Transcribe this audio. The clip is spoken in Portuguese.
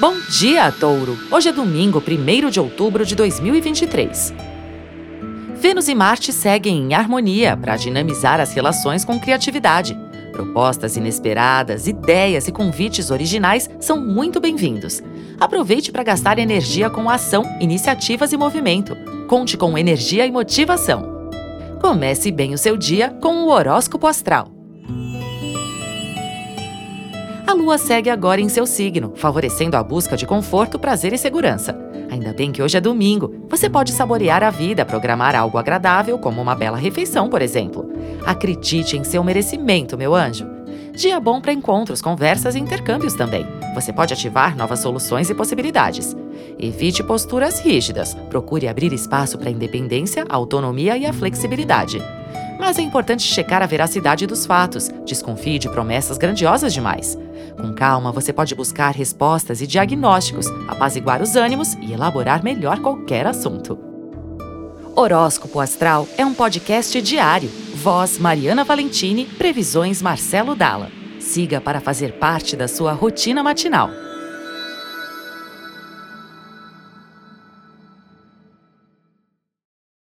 Bom dia, Touro! Hoje é domingo, 1 de outubro de 2023. Vênus e Marte seguem em harmonia para dinamizar as relações com criatividade. Propostas inesperadas, ideias e convites originais são muito bem-vindos. Aproveite para gastar energia com ação, iniciativas e movimento. Conte com energia e motivação. Comece bem o seu dia com o horóscopo astral. A lua segue agora em seu signo, favorecendo a busca de conforto, prazer e segurança. Ainda bem que hoje é domingo. Você pode saborear a vida, programar algo agradável, como uma bela refeição, por exemplo. Acredite em seu merecimento, meu anjo. Dia bom para encontros, conversas e intercâmbios também. Você pode ativar novas soluções e possibilidades. Evite posturas rígidas. Procure abrir espaço para a independência, a autonomia e a flexibilidade. Mas é importante checar a veracidade dos fatos. Desconfie de promessas grandiosas demais. Com calma, você pode buscar respostas e diagnósticos, apaziguar os ânimos e elaborar melhor qualquer assunto. Horóscopo Astral é um podcast diário. Voz Mariana Valentini, previsões Marcelo Dalla. Siga para fazer parte da sua rotina matinal.